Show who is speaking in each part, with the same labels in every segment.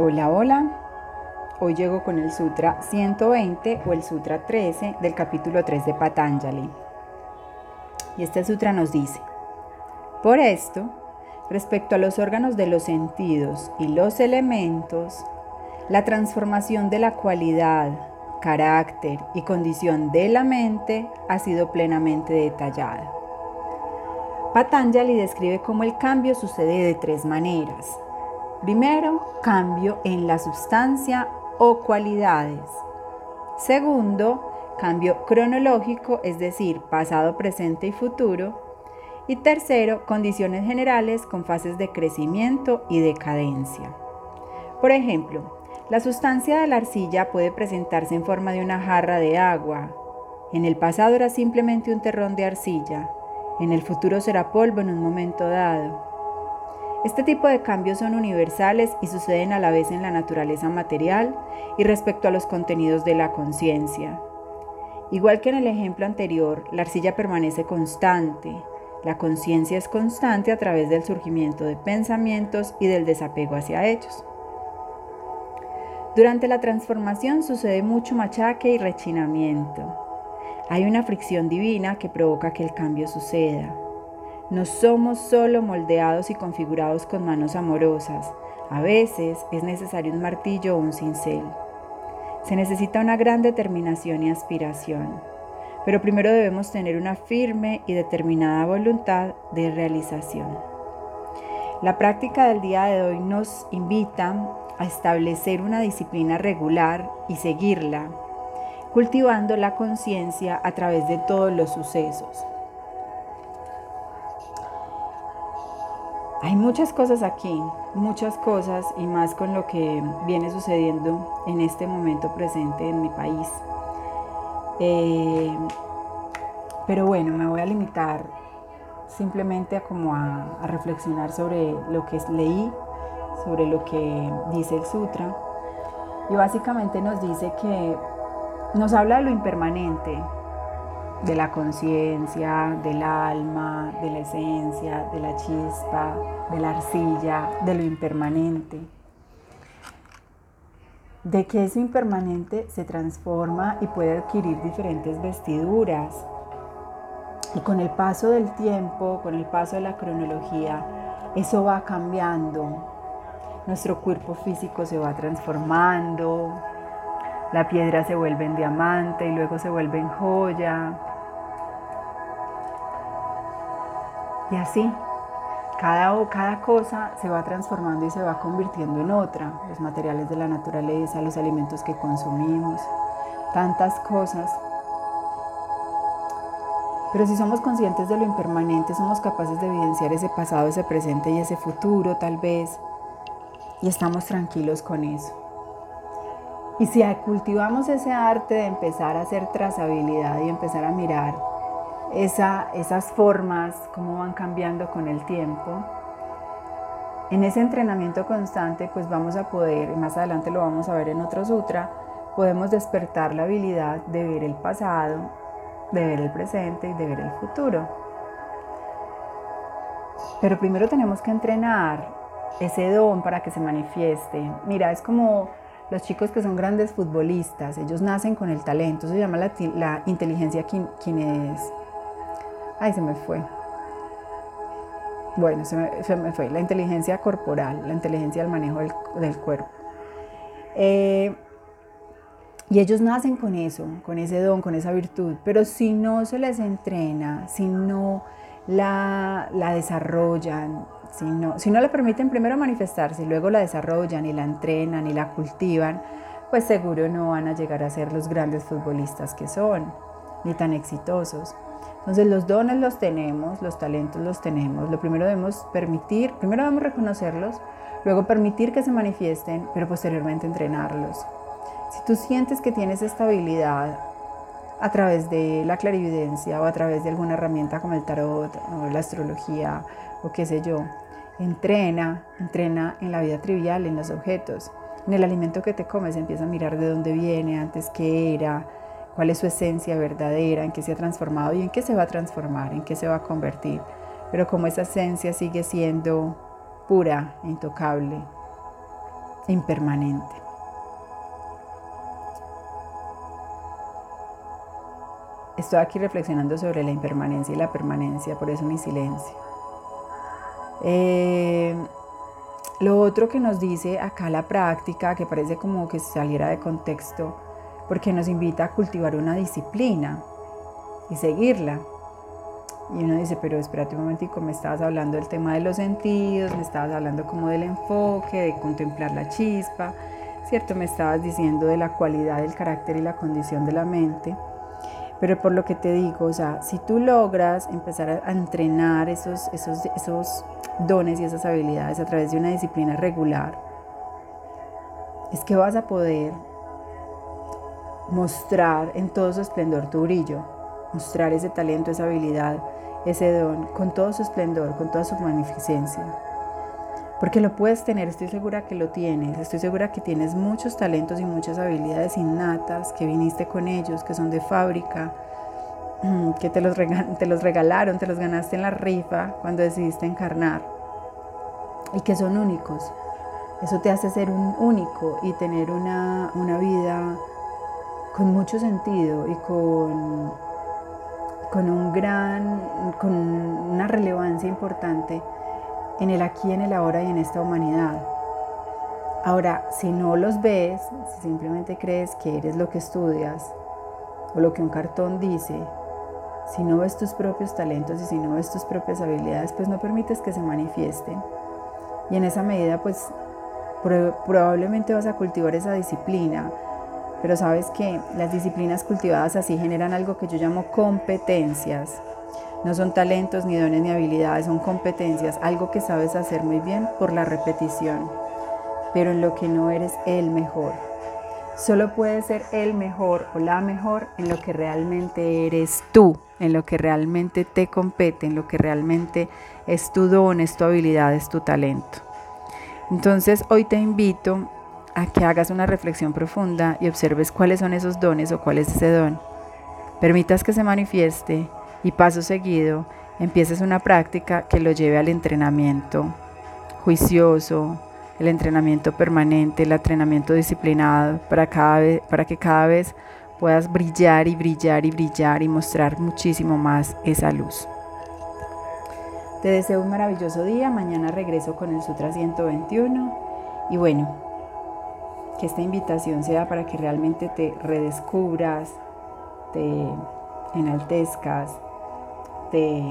Speaker 1: Hola, hola. Hoy llego con el Sutra 120 o el Sutra 13 del capítulo 3 de Patanjali. Y este sutra nos dice, por esto, respecto a los órganos de los sentidos y los elementos, la transformación de la cualidad, carácter y condición de la mente ha sido plenamente detallada. Patanjali describe cómo el cambio sucede de tres maneras. Primero, cambio en la sustancia o cualidades. Segundo, cambio cronológico, es decir, pasado, presente y futuro. Y tercero, condiciones generales con fases de crecimiento y decadencia. Por ejemplo, la sustancia de la arcilla puede presentarse en forma de una jarra de agua. En el pasado era simplemente un terrón de arcilla. En el futuro será polvo en un momento dado. Este tipo de cambios son universales y suceden a la vez en la naturaleza material y respecto a los contenidos de la conciencia. Igual que en el ejemplo anterior, la arcilla permanece constante. La conciencia es constante a través del surgimiento de pensamientos y del desapego hacia ellos. Durante la transformación sucede mucho machaque y rechinamiento. Hay una fricción divina que provoca que el cambio suceda. No somos solo moldeados y configurados con manos amorosas. A veces es necesario un martillo o un cincel. Se necesita una gran determinación y aspiración. Pero primero debemos tener una firme y determinada voluntad de realización. La práctica del día de hoy nos invita a establecer una disciplina regular y seguirla, cultivando la conciencia a través de todos los sucesos. Hay muchas cosas aquí, muchas cosas y más con lo que viene sucediendo en este momento presente en mi país. Eh, pero bueno, me voy a limitar simplemente a como a, a, reflexionar sobre lo que leí, sobre lo que dice el sutra. Y básicamente nos dice que nos habla de lo impermanente, de la conciencia, del alma, de la esencia, de la chispa, de la arcilla, de lo impermanente. De que eso impermanente se transforma y puede adquirir diferentes vestiduras. Y con el paso del tiempo, con el paso de la cronología, eso va cambiando. Nuestro cuerpo físico se va transformando, la piedra se vuelve en diamante y luego se vuelve en joya, Y así, cada, cada cosa se va transformando y se va convirtiendo en otra. Los materiales de la naturaleza, los alimentos que consumimos, tantas cosas. Pero si somos conscientes de lo impermanente, somos capaces de evidenciar ese pasado, ese presente y ese futuro tal vez. Y estamos tranquilos con eso. Y si cultivamos ese arte de empezar a hacer trazabilidad y empezar a mirar esas formas, cómo van cambiando con el tiempo. En ese entrenamiento constante, pues vamos a poder, más adelante lo vamos a ver en otro sutra, podemos despertar la habilidad de ver el pasado, de ver el presente y de ver el futuro. Pero primero tenemos que entrenar ese don para que se manifieste. Mira, es como los chicos que son grandes futbolistas, ellos nacen con el talento, se llama la, la inteligencia es Ay, se me fue. Bueno, se me, fue. La inteligencia corporal, la inteligencia del manejo del, cuerpo. Eh, y ellos nacen con eso, con ese don, con esa virtud. Pero si no se les entrena, si no la, la desarrollan, si no, si no le permiten primero manifestarse y luego la desarrollan y la entrenan y la cultivan, pues seguro no van a llegar a ser los grandes futbolistas que son, ni tan exitosos. Entonces los dones los tenemos, los talentos los tenemos. Lo primero debemos permitir, primero debemos reconocerlos, luego permitir que se manifiesten, pero posteriormente entrenarlos. Si tú sientes que tienes esta habilidad a través de la clarividencia o a través de alguna herramienta como el tarot o la astrología o qué sé yo, entrena, entrena en la vida trivial, en los objetos, en el alimento que te comes, empieza a mirar de dónde viene, antes qué era, cuál es su esencia verdadera, en qué se ha transformado y en qué se va a transformar, en qué se va a convertir. Pero como esa esencia sigue siendo pura, intocable, impermanente. Estoy aquí reflexionando sobre la impermanencia y la permanencia, por eso mi silencio. Eh, lo otro que nos dice acá la práctica, que parece como que saliera de contexto, porque nos invita a cultivar una disciplina y seguirla. Y uno dice, pero espérate un momentico, me estabas hablando del tema de los sentidos, me estabas hablando como del enfoque, de contemplar la chispa, ¿cierto? Me estabas diciendo de la cualidad del carácter y la condición de la mente. Pero por lo que te digo, o sea, si tú logras empezar a entrenar esos, esos, esos dones y esas habilidades a través de una disciplina regular, es que vas a poder mostrar en todo su esplendor tu brillo, mostrar ese talento, esa habilidad, ese don, con todo su esplendor, con toda su magnificencia. Porque lo puedes tener, estoy segura que lo tienes, estoy segura que tienes muchos talentos y muchas habilidades innatas, que viniste con ellos, que son de fábrica, que te los, te los regalaron, te los ganaste en la rifa cuando decidiste encarnar y que son únicos. Eso te hace ser un único y tener una, una vida con mucho sentido y con, con, un gran, con una relevancia importante en el aquí, en el ahora y en esta humanidad. Ahora, si no los ves, si simplemente crees que eres lo que estudias o lo que un cartón dice, si no ves tus propios talentos y si no ves tus propias habilidades, pues no permites que se manifiesten. Y en esa medida, pues probablemente vas a cultivar esa disciplina, pero sabes que las disciplinas cultivadas así generan algo que yo llamo competencias. No son talentos, ni dones, ni habilidades, son competencias, algo que sabes hacer muy bien por la repetición, pero en lo que no eres el mejor. Solo puedes ser el mejor o la mejor en lo que realmente eres tú, en lo que realmente te compete, en lo que realmente es tu don, es tu habilidad, es tu talento. Entonces hoy te invito que hagas una reflexión profunda y observes cuáles son esos dones o cuál es ese don. Permitas que se manifieste y paso seguido empieces una práctica que lo lleve al entrenamiento juicioso, el entrenamiento permanente, el entrenamiento disciplinado, para, cada vez, para que cada vez puedas brillar y brillar y brillar y mostrar muchísimo más esa luz. Te deseo un maravilloso día, mañana regreso con el Sutra 121 y bueno, que esta invitación sea para que realmente te redescubras, te enaltezcas, te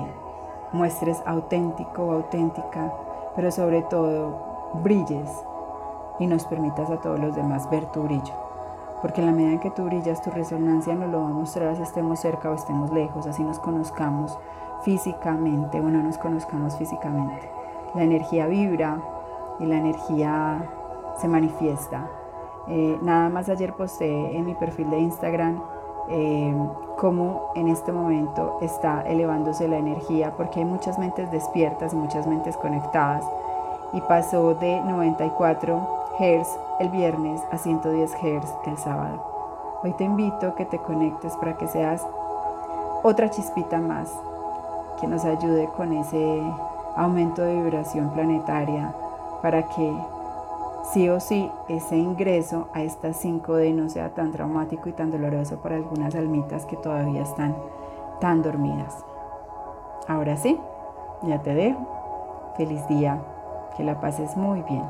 Speaker 1: muestres auténtico o auténtica, pero sobre todo brilles y nos permitas a todos los demás ver tu brillo. Porque en la medida en que tú brillas, tu resonancia nos lo va a mostrar si estemos cerca o estemos lejos, así nos conozcamos físicamente o no nos conozcamos físicamente. La energía vibra y la energía se manifiesta. Eh, nada más ayer posté en mi perfil de Instagram eh, cómo en este momento está elevándose la energía, porque hay muchas mentes despiertas y muchas mentes conectadas. Y pasó de 94 Hz el viernes a 110 Hz el sábado. Hoy te invito a que te conectes para que seas otra chispita más que nos ayude con ese aumento de vibración planetaria para que sí o sí ese ingreso a estas 5D no sea tan traumático y tan doloroso para algunas almitas que todavía están tan dormidas. Ahora sí, ya te dejo. Feliz día, que la pases muy bien.